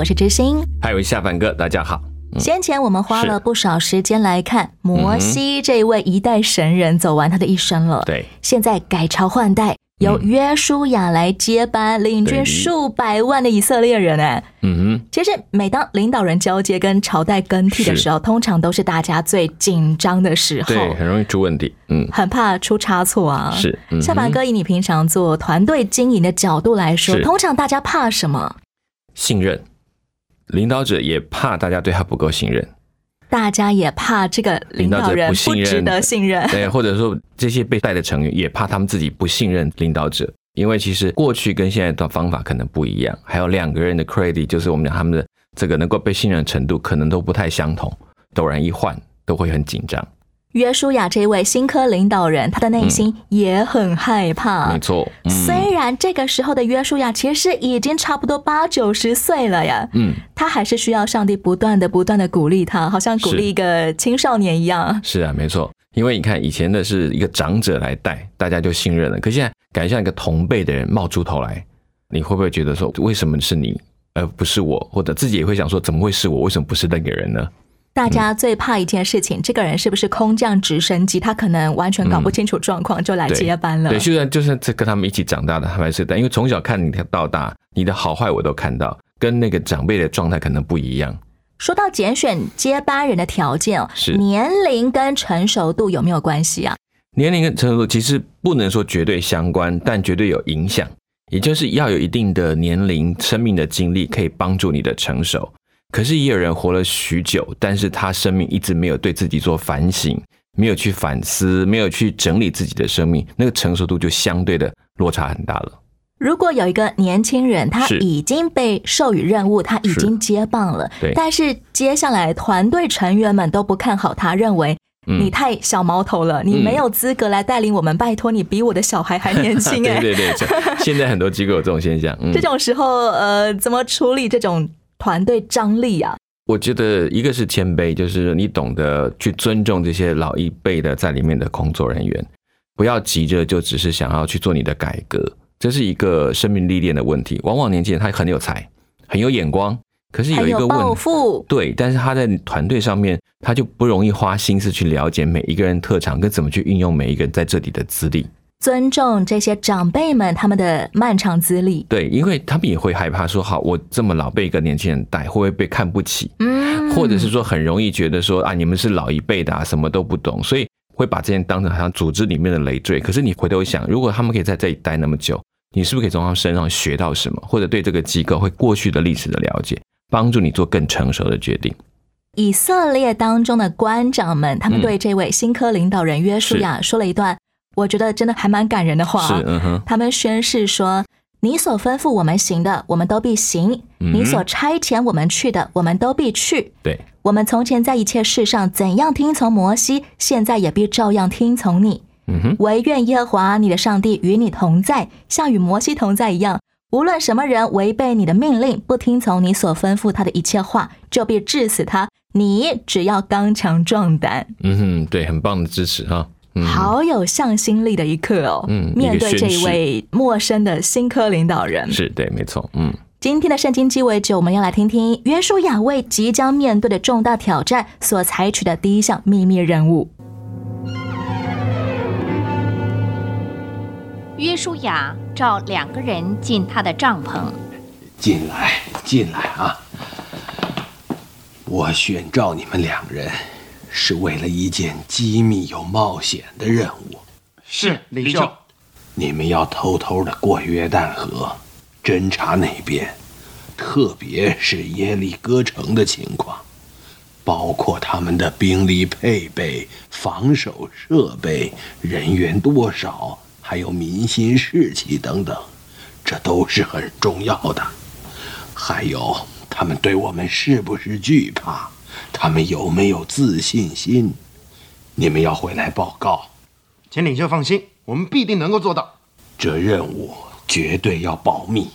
我是知心。还有下凡哥，大家好。先前我们花了不少时间来看摩西这位一代神人走完他的一生了。对，现在改朝换代，由嗯约书亚来接班，领军对数百万的以色列人。哎，嗯哼其实每当领导人交接跟朝代更替的时候，通常都是大家最紧张的时，候。对，很容易出问题。嗯，很怕出差错啊！是下巴哥，以你平常做团队经营的角度来说，通常大家怕什么？信任，领导者也怕大家对他不够信任，大家也怕这个领导人不信任值得信任。对，或者说这些被带的成员也怕他们自己不信任领导者，因为其实过去跟现在的方法可能不一样，还有两个人的 credit，就是我们讲他们的这个能够被信任的程度可能都不太相同，陡然一换都会很紧张。约书亚这位新科领导人，他的内心也很害怕。没错，嗯虽然这个时候的约书亚其实已经差不多八九十岁了呀，嗯，他还是需要上帝不断的、不断的鼓励他，好像鼓励一个青少年一样。是啊，没错。因为你看以前的是一个长者来带，大家就信任了。可现在感觉像一个同辈的人冒出头来，你会不会觉得说，为什么是你而不是我？或者自己也会想说，怎么会是我？为什么不是那个人呢？大家最怕一件事情，这个人是不是空降直升机？他可能完全搞不清楚状况，就来接班了。对，就算就算这跟他们一起长大的，他们还是但因为从小看你到大，你的好坏我都看到，跟那个长辈的状态可能不一样。说到拣选接班人的条件哦，是年龄跟成熟度有没有关系啊？年龄跟成熟度其实不能说绝对相关，但绝对有影响。也就是要有一定的年龄、生命的经历，可以帮助你的成熟。可是也有人活了许久，但是他生命一直没有对自己做反省，没有去反思，没有去整理自己的生命，那个成熟度就相对的落差很大了。如果有一个年轻人，他已经被授予任务，他已经接棒了，对。但是接下来团队成员们都不看好他，认为嗯。你太小毛头了，你没有资格来带领我们，拜托你比我的小孩还年轻 哎、对对对，现在很多机构有这种现象。嗯。这，种时候，呃，怎么处理这种团队张力啊？我觉得一个是谦卑，就是你懂得去尊重这些老一辈的在里面的工作人员，不要急着就只是想要去做你的改革，这是一个生命历练的问题。往往年轻人他很有才，很有眼光，可是有一个问题，对，但是他在团队上面他就不容易花心思去了解每一个人特长跟怎么去运用每一个人在这里的资历。尊重这些长辈们他们的漫长资历。对，因为他们也会害怕说，好，我这么老被一个年轻人带，会不会被看不起？嗯或者是说很容易觉得说啊，你们是老一辈的啊，什么都不懂，所以会把这件当成好像组织里面的累赘。可是你回头想，如果他们可以在这里待那么久，你是不是可以从他们身上学到什么，或者对这个机构会过去的历史的了解，帮助你做更成熟的决定？以色列当中的官长们，他们嗯对这位新科领导人约书亚说了一段，我觉得真的还蛮感人的话。是，嗯哼，他们宣誓说：“你所吩咐我们行的，我们都必行；嗯你所差遣我们去的，我们都必去。对，我们从前在一切事上怎样听从摩西，现在也必照样听从你。嗯哼，唯愿耶和华你的上帝与你同在，像与摩西同在一样。无论什么人违背你的命令，不听从你所吩咐他的一切话，就必治死他。你只要刚强壮胆，嗯哼，对，很棒的支持哈。嗯，好有向心力的一刻哦。嗯面对这一位陌生的新科领导人，是对，没错，嗯，今天的圣经鸡尾酒，我们要来听听约书亚为即将面对的重大挑战所采取的第一项秘密任务。约书亚召两个人进他的帐篷，进来，进来啊！我选召你们两人，是为了一件机密又冒险的任务。是领袖。你们要偷偷的过约旦河，侦查那边，特别是耶利哥城的情况，包括他们的兵力配备、防守设备、人员多少，还有民心士气等等，这都是很重要的。还有他们对我们是不是惧怕？他们有没有自信心？你们要回来报告。请领袖放心，我们必定能够做到。这任务绝对要保密，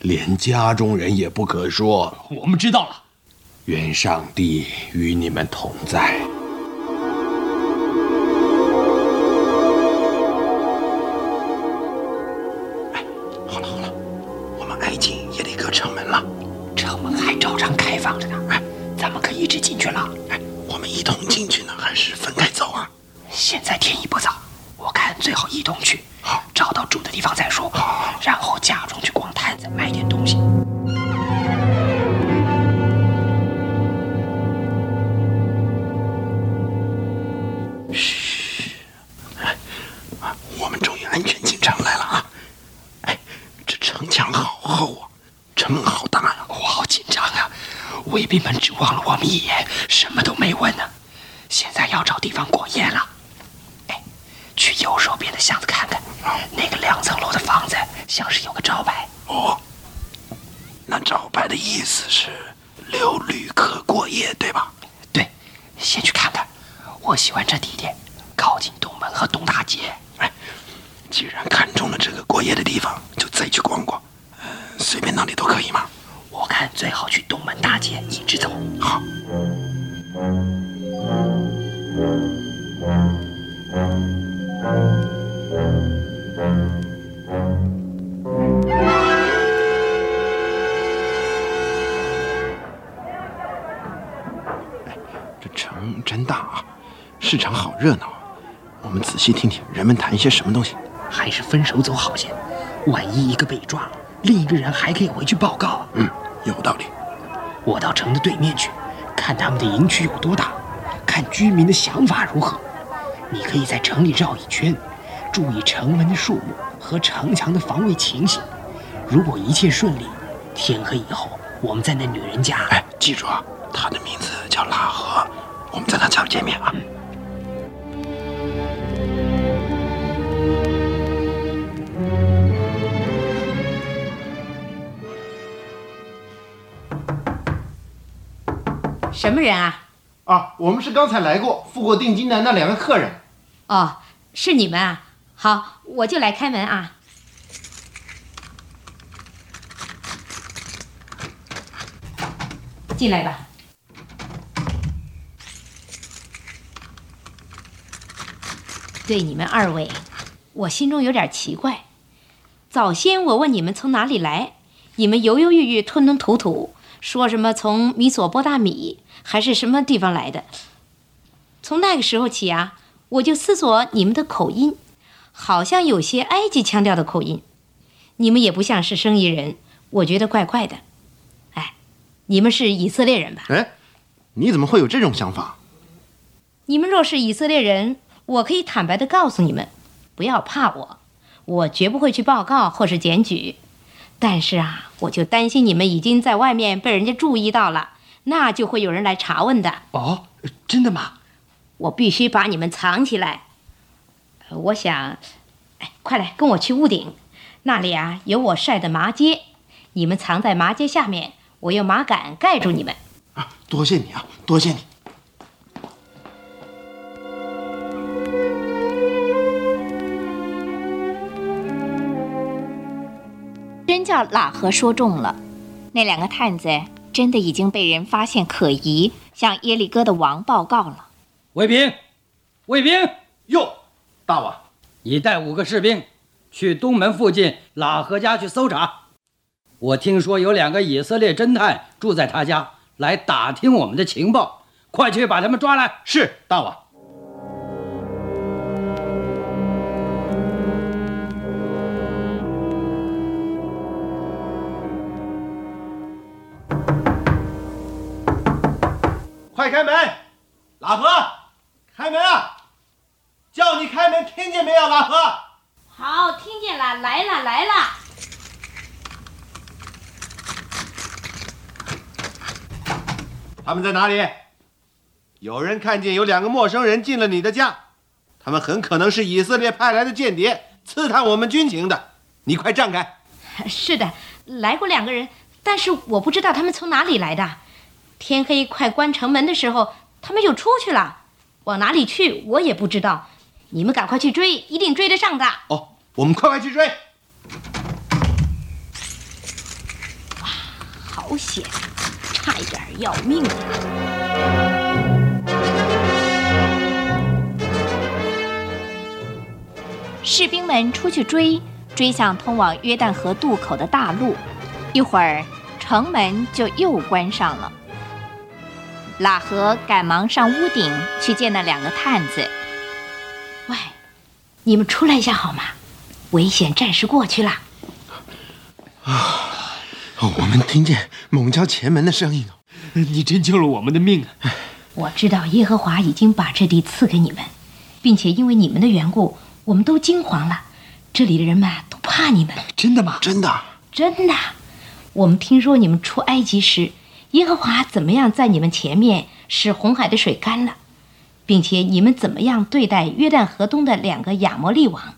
连家中人也不可说。我们知道了。愿上帝与你们同在。现在天已不早，我看最好一同去。好，找到住的地方再说。然后假装去逛摊子，买点东西。嘘，哎，我们终于安全进城来了啊！哎，这城墙好厚啊，城门好大呀，我好紧张啊！卫兵们只望了我们一眼，什么都没问呢。现在要找地方过夜了。哎，去右手边的巷子看看，那个两层楼的房子像是有个招牌。哦，那招牌的意思是留旅客过夜，对吧？对，先去看看。我喜欢这地点，靠近东门和东大街。哎，既然看中了这个过夜的地方，就再去逛逛。呃，随便哪里都可以吗？我看最好去东门大街一直走。好。哎，这城真大啊！市场好热闹，我们仔细听听人们谈一些什么东西。还是分手走好些，万一一个被抓了，另一个人还可以回去报告。嗯，有道理。我到城的对面去，看他们的营区有多大，看居民的想法如何。你可以在城里绕一圈，注意城门的数目和城墙的防卫情形。如果一切顺利，天黑以后，我们在那女人家。哎，记住啊，她的名字叫拉赫，我们在她家见面啊。什么人啊？啊，我们是刚才来过、付过定金的那两个客人。哦，是你们啊！好，我就来开门啊。进来吧。对你们二位，我心中有点奇怪。早先我问你们从哪里来，你们犹犹豫豫、吞吞吐吐，说什么从米索波大米还是什么地方来的。从那个时候起啊，我就思索你们的口音，好像有些埃及腔调的口音。你们也不像是生意人，我觉得怪怪的。哎，你们是以色列人吧？哎，你怎么会有这种想法？你们若是以色列人，我可以坦白的告诉你们，不要怕我，我绝不会去报告或是检举。但是啊，我就担心你们已经在外面被人家注意到了，那就会有人来查问的。哦，真的吗？我必须把你们藏起来。我想，哎，快来跟我去屋顶，那里啊有我晒的麻秸，你们藏在麻秸下面，我用麻杆盖住你们。啊，多谢你啊，多谢你。真叫喇合说中了，那两个探子真的已经被人发现可疑，向耶利哥的王报告了。卫兵，卫兵，哟，大王，你带五个士兵去东门附近喇合家去搜查。我听说有两个以色列侦探住在他家，来打听我们的情报，快去把他们抓来。是，大王。开门，拉合，开门啊！叫你开门，听见没有，拉合？好，听见了，来了，来了。他们在哪里？有人看见有两个陌生人进了你的家，他们很可能是以色列派来的间谍，刺探我们军情的。你快站开！是的，来过两个人，但是我不知道他们从哪里来的。天黑快关城门的时候，他们就出去了，往哪里去我也不知道。你们赶快去追，一定追得上的。哦，我们快快去追！哇好险，差一点要命啊。士兵们出去追，追向通往约旦河渡口的大路。一会儿，城门就又关上了。拉合赶忙上屋顶去见那两个探子。喂，你们出来一下好吗？危险暂时过去了。啊，我们听见猛敲前门的声音你真救了我们的命啊！我知道耶和华已经把这地赐给你们，并且因为你们的缘故，我们都惊慌了。这里的人们都怕你们。真的吗？真的，真的。我们听说你们出埃及时，耶和华怎么样在你们前面使红海的水干了，并且你们怎么样对待约旦河东的两个亚摩利王，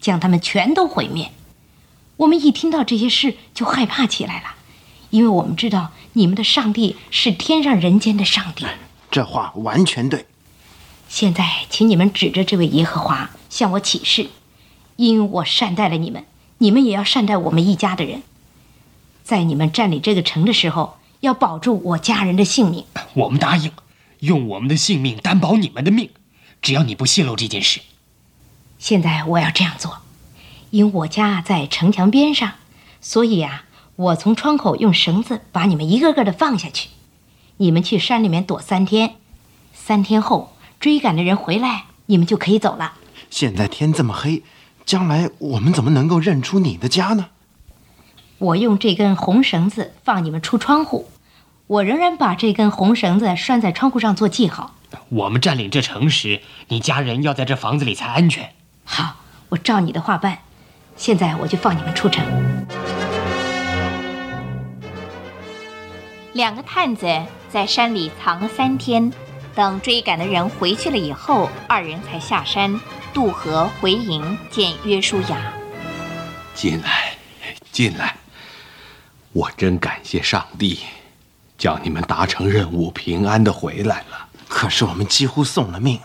将他们全都毁灭。我们一听到这些事就害怕起来了，因为我们知道你们的上帝是天上人间的上帝。这话完全对。现在，请你们指着这位耶和华向我起誓，因我善待了你们，你们也要善待我们一家的人。在你们占领这个城的时候，要保住我家人的性命。我们答应，用我们的性命担保你们的命，只要你不泄露这件事。现在我要这样做，因我家在城墙边上，所以啊，我从窗口用绳子把你们一个个的放下去。你们去山里面躲三天，三天后追赶的人回来，你们就可以走了。现在天这么黑，将来我们怎么能够认出你的家呢？我用这根红绳子放你们出窗户，我仍然把这根红绳子拴在窗户上做记号。我们占领这城时，你家人要在这房子里才安全。好，我照你的话办。现在我就放你们出城。两个探子在山里藏了三天，等追赶的人回去了以后，二人才下山渡河回营见约书亚。进来，进来！我真感谢上帝，叫你们达成任务，平安的回来了。可是我们几乎送了命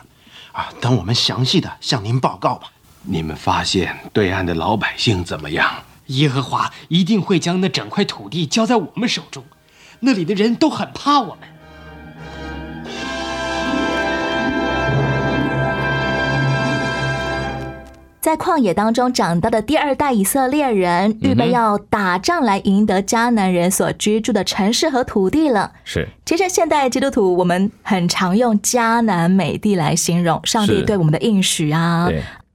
啊！等我们详细的向您报告吧。你们发现对岸的老百姓怎么样？耶和华一定会将那整块土地交在我们手中，那里的人都很怕我们。在旷野当中长大的第二代以色列人，预备要打仗来赢得迦南人所居住的城市和土地了。是，其实现代基督徒我们很常用迦南美地来形容上帝对我们的应许啊。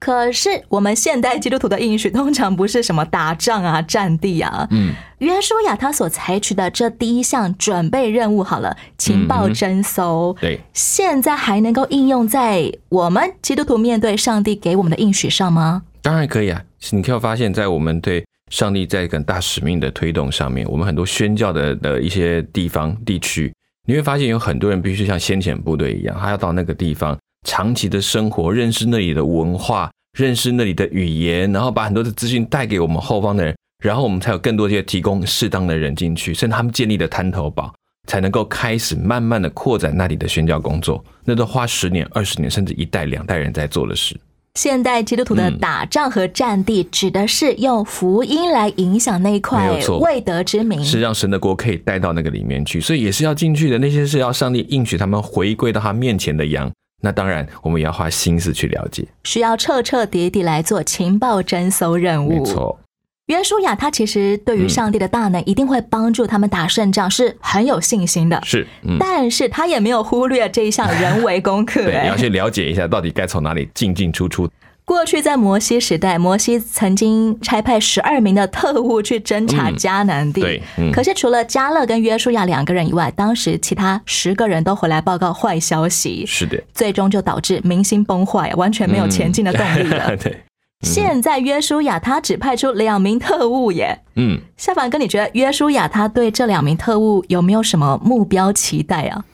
对。可是我们现代基督徒的应许通常不是什么打仗啊、战地啊。嗯，约书亚他所采取的这第一项准备任务，好了，情报征收。对，现在还能够应用在我们基督徒面对上帝给我们的应许上吗？当然可以啊！你可以发现，在我们对上帝在一个大使命的推动上面，我们很多宣教的的一些地方地区，你会发现有很多人必须像先遣部队一样，他要到那个地方。长期的生活，认识那里的文化，认识那里的语言，然后把很多的资讯带给我们后方的人，然后我们才有更多这些提供适当的人进去，甚至他们建立的滩头堡，才能够开始慢慢的扩展那里的宣教工作。那都花十年、二十年，甚至一代、两代人在做的事。现代基督徒的打仗和战地，指的是用福音来影响那一块未得之名，是让神的国可以带到那个里面去，所以也是要进去的。那些是要上帝应许他们回归到他面前的羊。那当然，我们也要花心思去了解，需要彻彻底底来做情报征搜任务。没错，约书亚他其实对于上帝的大能一定会帮助他们打胜仗，是很有信心的。是，但是他也没有忽略这一项人为功课。对，你要去了解一下到底该从哪里进进出出。过去在摩西时代，摩西曾经差派十二名的特务去侦查迦南地。对，可是除了加勒跟约书亚两个人以外，当时其他十个人都回来报告坏消息。是的，最终就导致民心崩坏，完全没有前进的动力了。对，现在约书亚他只派出两名特务耶。嗯，夏凡哥，你觉得约书亚他对这两名特务有没有什么目标期待啊？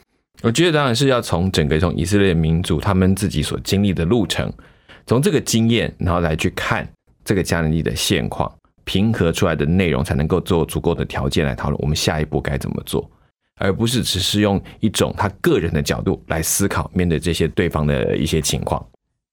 我觉得当然是要从整个从以色列民族他们自己所经历的路程。从这个经验，然后来去看这个加能力的现况，平和出来的内容，才能够做足够的条件来讨论我们下一步该怎么做，而不是只是用一种他个人的角度来思考面对这些对方的一些情况。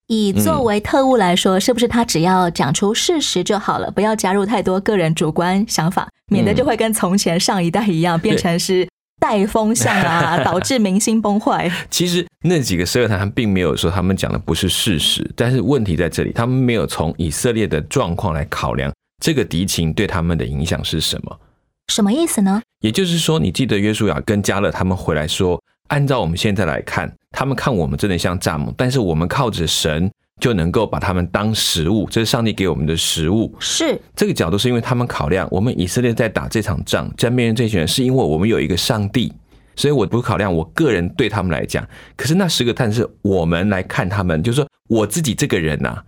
以作为特务来说，是不是他只要讲出事实就好了，不要加入太多个人主观想法，免得就会跟从前上一代一样，变成是带风向啊，导致民心崩坏。其实那几个十二谈，他并没有说他们讲的不是事实，但是问题在这里，他们没有从以色列的状况来考量这个敌情对他们的影响是什么。什么意思呢？也就是说，你记得约书亚跟加勒他们回来说。按照我们现在来看，他们看我们真的像蚱蜢，但是我们靠着神就能够把他们当食物，这是上帝给我们的食物。是这个角度，是因为他们考量我们以色列在打这场仗，在面对这群人，是因为我们有一个上帝，所以我不考量我个人对他们来讲。可是那十个探是我们来看他们，就是说我自己这个人呐，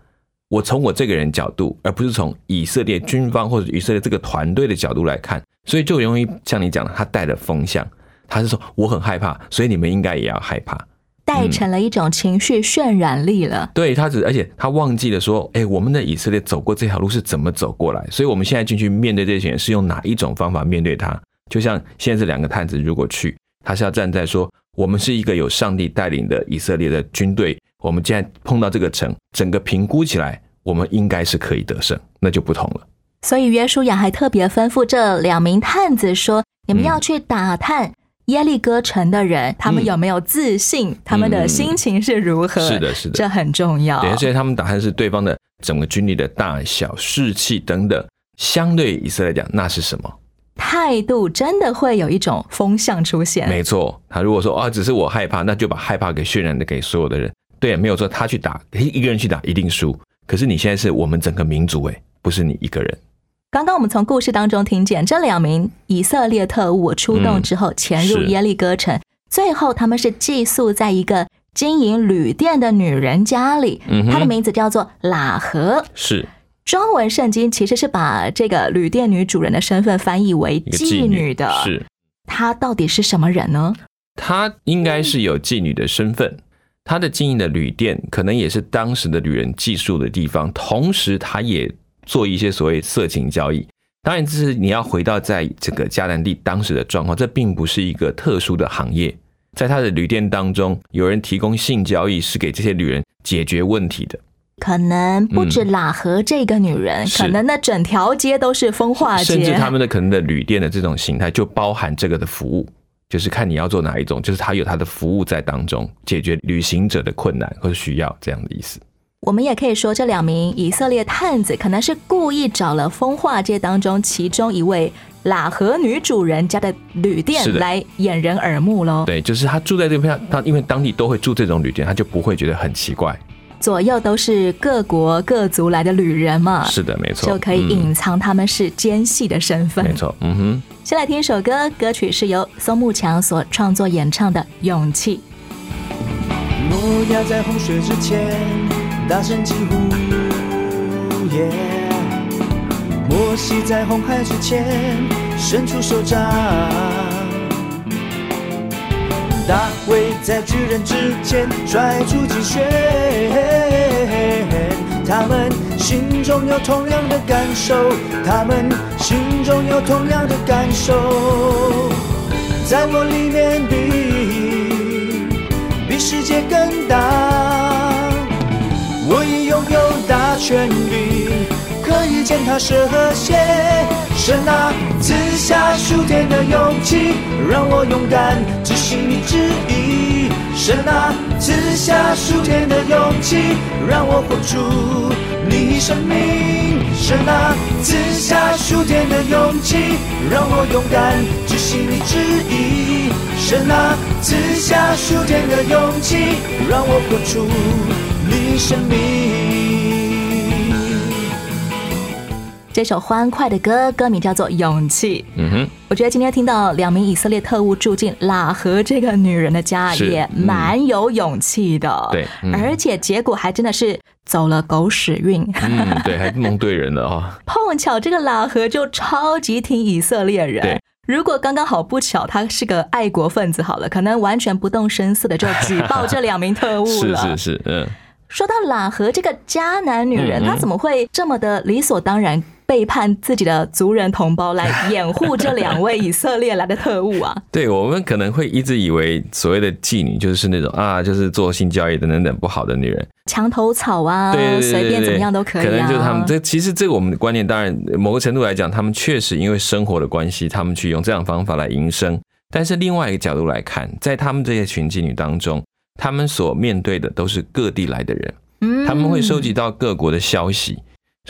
我从我这个人角度，而不是从以色列军方或者以色列这个团队的角度来看，所以就容易像你讲的，他带了风向。他是说我很害怕，所以你们应该也要害怕，带成了一种情绪渲染力了。对他只，而且他忘记了说，哎，我们的以色列走过这条路是怎么走过来，所以我们现在进去面对这些人是用哪一种方法面对他？就像现在这两个探子如果去，他是要站在说，我们是一个有上帝带领的以色列的军队，我们现在碰到这个城，整个评估起来，我们应该是可以得胜，那就不同了。所以约书亚还特别吩咐这两名探子说，你们要去打探。耶利哥城的人，他们有没有自信？他们的心情是如何？是的，是的，这很重要。对，所以他们打算是对方的整个军力的大小、士气等等，相对以色列讲，那是什么态度？真的会有一种风向出现。没错，他如果说啊，只是我害怕，那就把害怕给渲染的给所有的人。对，没有说他去打，一个人去打一定输。可是你现在是我们整个民族，哎，不是你一个人。刚刚我们从故事当中听见，这两名以色列特务出动之后，潜入耶利哥城，最后他们是寄宿在一个经营旅店的女人家里。她的名字叫做喇合。是中文圣经其实是把这个旅店女主人的身份翻译为妓女的。是她到底是什么人呢？她应该是有妓女的身份。她的经营的旅店可能也是当时的旅人寄宿的地方，同时她也。做一些所谓色情交易，当然这是你要回到在这个迦南地当时的状况，这并不是一个特殊的行业。在他的旅店当中，有人提供性交易，是给这些女人解决问题的。可能不止喇合这个女人，可能那整条街都是风化街，甚至他们的可能的旅店的这种形态就包含这个的服务，就是看你要做哪一种，就是他有他的服务在当中，解决旅行者的困难或者需要这样的意思。我们也可以说，这两名以色列探子可能是故意找了风化界当中其中一位喇合女主人家的旅店来掩人耳目喽。对，就是他住在这边，他因为当地都会住这种旅店，他就不会觉得很奇怪。左右都是各国各族来的旅人嘛，是的，没错，就可以隐藏他们是奸细的身份。没错，嗯哼。先来听一首歌，歌曲是由松木强所创作演唱的《勇气》。诺亚在洪水之前。大声疾呼，耶！摩西在红海之前伸出手掌，大卫在巨人之前拽出击拳。他们心中有同样的感受，他们心中有同样的感受，在我里面比比世界更大。大权柄，可以践踏蛇和谐。神啊，赐下数天的勇气，让我勇敢执行你旨意。神啊，赐下数天的勇气，让我活出你生命。神啊，赐下数天的勇气，让我勇敢执行你旨意。神啊，赐下数天的勇气，让我活出你。生命。这首欢快的歌，歌名叫做《勇气》。嗯哼，我觉得今天听到两名以色列特务住进喇合这个女人的家，也蛮有勇气的。对，而且结果还真的是走了狗屎运。嗯，对，还蒙对人了啊！碰巧这个喇合就超级挺以色列人。对。如果刚刚好不巧，他是个爱国分子，好了，可能完全不动声色的就举报这两名特务了。是是是，嗯。说到喇合这个迦南女人，她怎么会这么的理所当然背叛自己的族人同胞来掩护这两位以色列来的特务啊？对我们可能会一直以为所谓的妓女就是那种啊，就是做性交易等等等不好的女人，墙头草啊，对对对随便怎么样都可以、啊。可能就是他们这其实这个我们的观念，当然某个程度来讲，他们确实因为生活的关系，他们去用这样的方法来营生。但是另外一个角度来看，在他们这些群妓女当中，他们所面对的都是各地来的人，嗯他们会收集到各国的消息。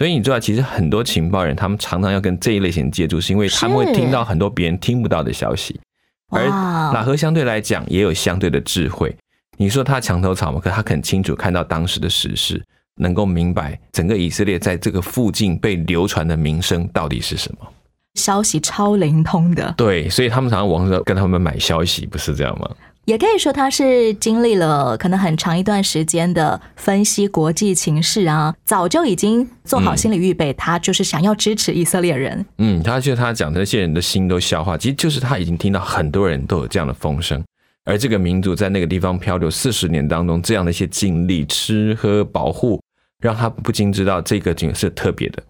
所以你知道，其实很多情报人，他们常常要跟这一类型接触，是因为他们会是听到很多别人听不到的消息。而哇拉合相对来讲也有相对的智慧。你说他墙头草嘛，可他很清楚看到当时的时事，能够明白整个以色列在这个附近被流传的名声到底是什么。消息超灵通的，对，所以他们常常网上跟他们买消息，不是这样吗？也可以说他是经历了可能很长一段时间的分析国际情势啊，早就已经做好心理预备，他就是想要支持以色列人。嗯，他就他讲的那些人的心都消化，其实就是他已经听到很多人都有这样的风声，而这个民族在那个地方漂流四十年当中，这样的一些经历、吃喝、保护，让他不禁知道这个景是特别的。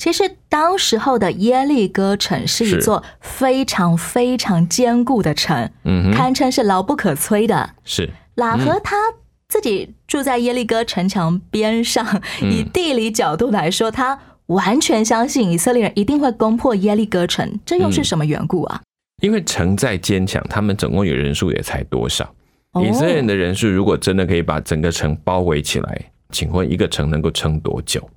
其实当时候的耶利哥城是一座非常非常坚固的城，嗯，堪称是牢不可摧的。是喇合他自己住在耶利哥城墙边上，嗯以地理角度来说，他完全相信以色列人一定会攻破耶利哥城，这又是什么缘故啊？因为城再坚强，他们总共有人数也才多少？哦以色列人的人数如果真的可以把整个城包围起来，请问一个城能够撑多久？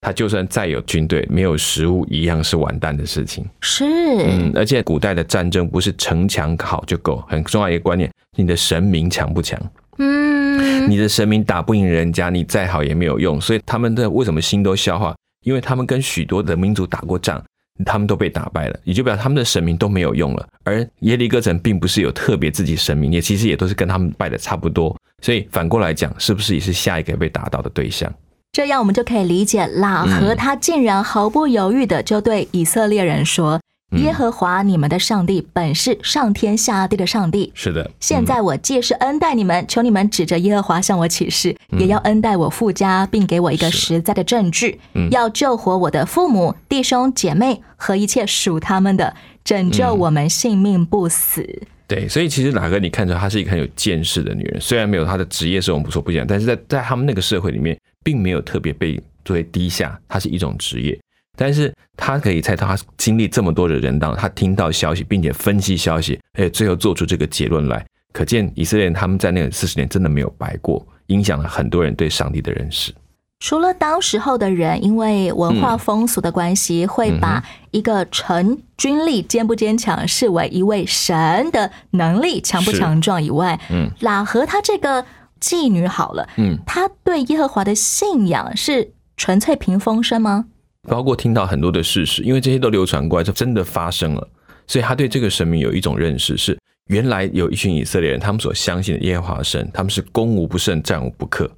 他就算再有军队，没有食物，一样是完蛋的事情。是，嗯，而且古代的战争不是城墙好就够，很重要一个观念，你的神明强不强？嗯，你的神明打不赢人家，你再好也没有用。所以他们的为什么心都消化？因为他们跟许多的民族打过仗，他们都被打败了，也就表示他们的神明都没有用了。而耶利哥城并不是有特别自己神明，也其实也都是跟他们拜的差不多。所以反过来讲，是不是也是下一个被打倒的对象？这样我们就可以理解拉合他竟然毫不犹豫的就对以色列人说：“嗯。耶和华你们的上帝本是上天下地的上帝。是的，现在我既是恩待你们，求你们指着耶和华向我起誓，嗯。也要恩待我父家，并给我一个实在的证据，嗯。要救活我的父母、弟兄、姐妹和一切属他们的，拯救嗯我们性命不死。对，所以其实哪个你看出来她是一个很有见识的女人，虽然没有她的职业是我们不说不讲，但是在在他们那个社会里面，并没有特别被作为低下，它是一种职业。但是他可以在他经历这么多的人当中，她听到消息，并且分析消息，而且最后做出这个结论来，可见以色列人他们在那四十年真的没有白过，影响了很多人对上帝的认识。除了当时候的人因为文化风俗的关系，会把一个城军力坚不坚强视为一位神的能力强不强壮以外，嗯喇和他这个妓女好了，嗯，她对耶和华的信仰是纯粹凭风声吗？包括听到很多的事实，因为这些都流传过来，就真的发生了，所以他对这个神明有一种认识，是原来有一群以色列人，他们所相信的耶和华神，他们是攻无不胜，战无不克，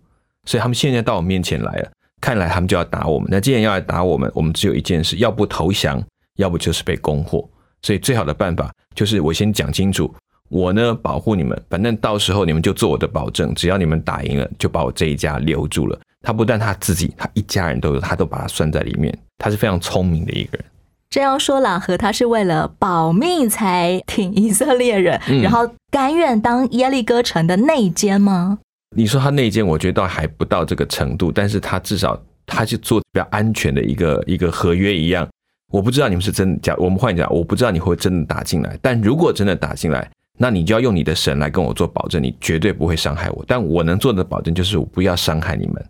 所以他们现在到我面前来了，看来他们就要打我们。那既然要来打我们，我们只有一件事，要不投降，要不就是被攻破。所以最好的办法就是我先讲清楚，我呢保护你们，反正到时候你们就做我的保证，只要你们打赢了，就把我这一家留住了。他不但他自己，他一家人都有，他都把他算在里面。他是非常聪明的一个人。这样说，朗和他是为了保命才挺以色列人，嗯然后甘愿当耶利哥城的内奸吗？你说他内奸，我觉得倒还不到这个程度，但是他至少他是做比较安全的一个一个合约一样。我不知道你们是真的假，我们换讲，我不知道你会真的打进来，但如果真的打进来，那你就要用你的神来跟我做保证，你绝对不会伤害我。但我能做的保证就是我不要伤害你们，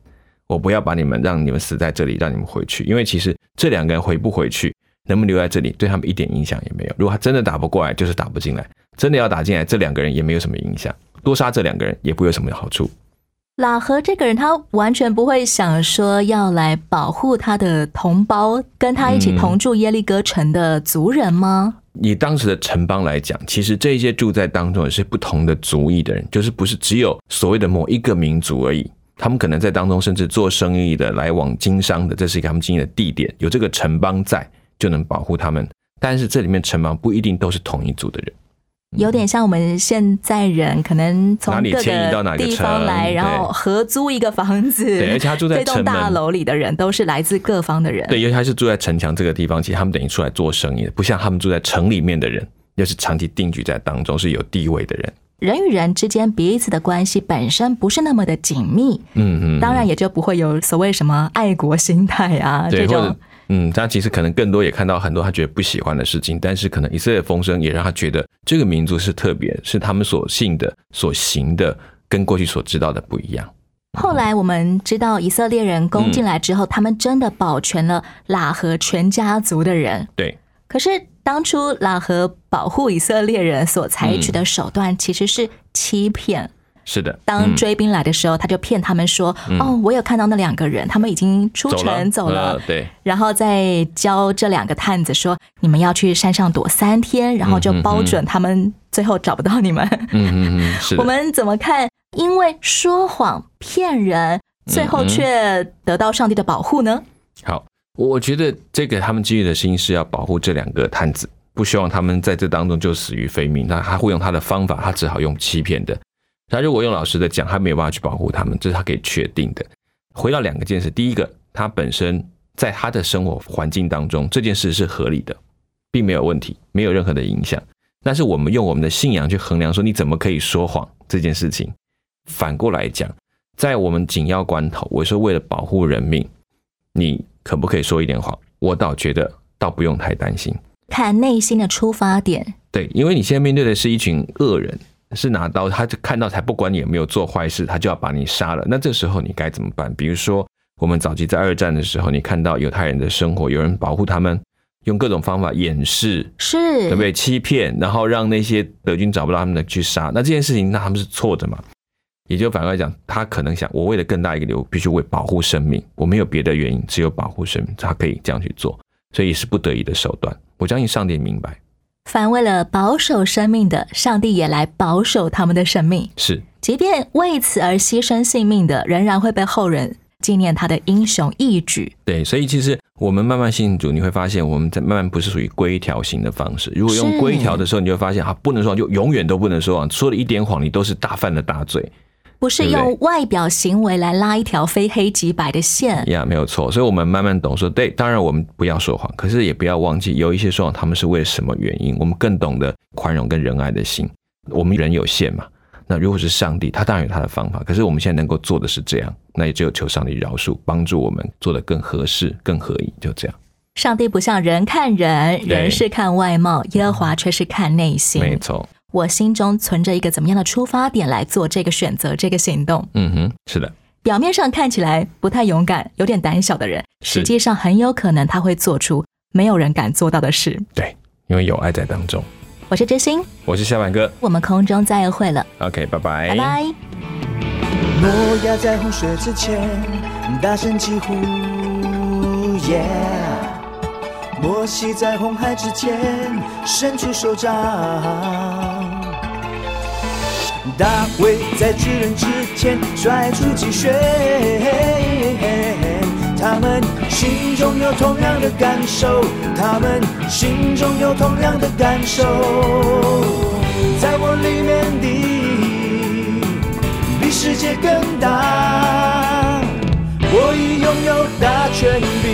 我不要把你们让你们死在这里，让你们回去，因为其实这两个人回不回去，能不能留在这里，对他们一点影响也没有。如果他真的打不过来，就是打不进来；真的要打进来，这两个人也没有什么影响，多杀这两个人也不会有什么好处。拉和这个人，他完全不会想说要来保护他的同胞，跟他一起同住耶利哥城的族人吗？以当时的城邦来讲，其实这些住在当中也是不同的族裔的人，就是不是只有所谓的某一个民族而已。他们可能在当中甚至做生意的、来往经商的，这是一个他们经营的地点，有这个城邦在就能保护他们。但是这里面城邦不一定都是同一族的人。有点像我们现在人可能从哪里各迁移到哪个地方城来，然后合租一个房子。对而且他住在 这栋城大楼里的人都是来自各方的人。对，因为他是住在城墙这个地方，其实他们等于出来做生意的，不像他们住在城里面的人，又是长期定居在当中，是有地位的人。人与人之间彼此的关系本身不是那么的紧密，嗯嗯，当然也就不会有所谓什么爱国心态啊这种。嗯，他其实可能更多也看到很多他觉得不喜欢的事情，但是可能以色列风声也让他觉得这个民族是特别，是他们所信的、所行的，跟过去所知道的不一样。后来我们知道以色列人攻进来之后，他们真的保全了喇合全家族的人。对，可是当初喇合保护以色列人所采取的手段其实是欺骗。是的，当嗯追兵来的时候，他就骗他们说：“嗯哦，我有看到那两个人，他们已经出城走了。呃对，然后再教这两个探子说：“你们要去山上躲三天，然后就包准他们最后找不到你们。嗯嗯嗯，是，我们怎么看？因为说谎骗人，最后却得到上帝的保护呢？好，我我觉得这个他们基于的心是要保护这两个探子，不希望他们在这当中就死于非命。那他会用他的方法，他只好用欺骗的。他如果用老实的讲，他没有办法去保护他们，这是他可以确定的。回到两个件事，第一个，他本身在他的生活环境当中，这件事是合理的，并没有问题，没有任何的影响。但是我们用我们的信仰去衡量，说你怎么可以说谎这件事情。反过来讲，在我们紧要关头，我说为了保护人命，你可不可以说一点谎？我倒觉得倒不用太担心。看内心的出发点。对，因为你现在面对的是一群恶人，是拿刀，他就看到才不管你有没有做坏事，他就要把你杀了。那这时候你该怎么办？比如说，我们早期在二战的时候，你看到犹太人的生活，有人保护他们，用各种方法掩饰，是对不对？欺骗，然后让那些德军找不到他们的去杀。那这件事情，那他们是错的嘛？也就反过来讲，他可能想，我为了更大一个理由，必须为保护生命，我没有别的原因，只有保护生命，他可以这样去做，所以也是不得已的手段。我相信上帝明白，凡为了保守生命的，上帝也来保守他们的生命。是即便为此而牺牲性命的，仍然会被后人纪念他的英雄义举。对，所以其实我们慢慢信主，你会发现我们在慢慢不是属于规条型的方式。如果用规条的时候，你就会发现啊，不能说谎，就永远都不能说谎，说了一点谎，你都是大犯了大罪。不是用外表行为来拉一条非黑即白的线。呀没有错。所以我们慢慢懂说，对，当然我们不要说谎，可是也不要忘记有一些说谎，他们是为了什么原因。我们更懂得宽容跟仁爱的心。我们人有限嘛，那如果是上帝，他当然有他的方法。可是我们现在能够做的是这样，那也只有求上帝饶恕，帮助我们做的更合适、更合宜，就这样。上帝不像人看人，人是看外貌，耶和华却是看内心。没错，我心中存着一个怎么样的出发点来做这个选择、这个行动。嗯哼，是的。表面上看起来不太勇敢、有点胆小的人，是实际上很有可能他会做出没有人敢做到的事。对，因为有爱在当中。我是知心，我是下半哥我们空中再会了，，OK，拜拜，拜拜。诺亚在洪水之前大声疾呼，Yeah！摩西在红海之前伸出手掌，大卫在巨人之前甩出积雪，他们心中有同样的感受，他们心中有同样的感受，在我里面的。比世界更大。我已拥有大权柄，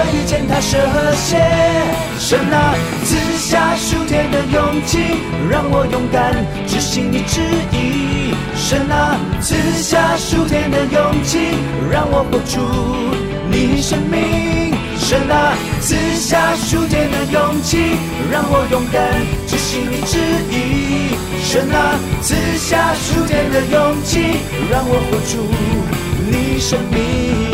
可以践踏蛇和蝎。神啊，赐下数天的勇气，让我勇敢执行你旨意。神啊，赐下数天的勇气，让我活出你生命。神啊，赐下数天的勇气，让我勇敢执行你旨意。神啊，赐下数天的勇气，让我活出你生命。